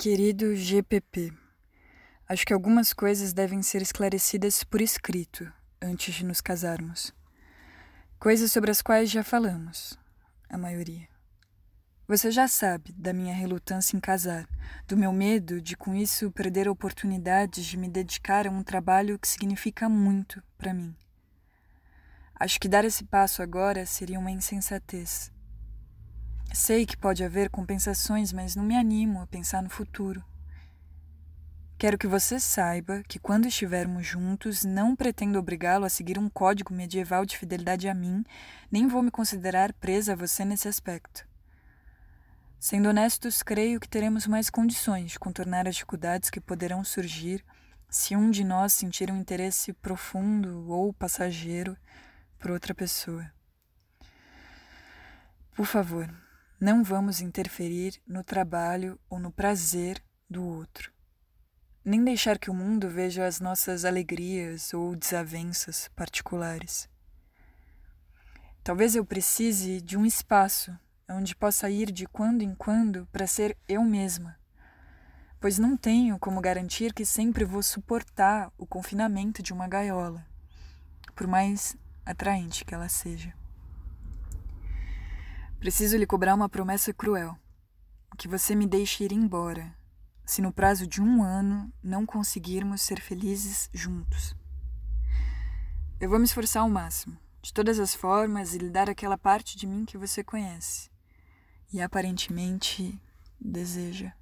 Querido GPP, acho que algumas coisas devem ser esclarecidas por escrito antes de nos casarmos. Coisas sobre as quais já falamos, a maioria. Você já sabe da minha relutância em casar, do meu medo de com isso perder oportunidades de me dedicar a um trabalho que significa muito para mim. Acho que dar esse passo agora seria uma insensatez Sei que pode haver compensações, mas não me animo a pensar no futuro. Quero que você saiba que quando estivermos juntos, não pretendo obrigá-lo a seguir um código medieval de fidelidade a mim, nem vou me considerar presa a você nesse aspecto. Sendo honestos, creio que teremos mais condições de contornar as dificuldades que poderão surgir se um de nós sentir um interesse profundo ou passageiro por outra pessoa. Por favor, não vamos interferir no trabalho ou no prazer do outro. Nem deixar que o mundo veja as nossas alegrias ou desavenças particulares. Talvez eu precise de um espaço onde possa ir de quando em quando para ser eu mesma, pois não tenho como garantir que sempre vou suportar o confinamento de uma gaiola, por mais atraente que ela seja. Preciso lhe cobrar uma promessa cruel: que você me deixe ir embora, se no prazo de um ano não conseguirmos ser felizes juntos. Eu vou me esforçar ao máximo, de todas as formas, e lhe dar aquela parte de mim que você conhece e aparentemente deseja.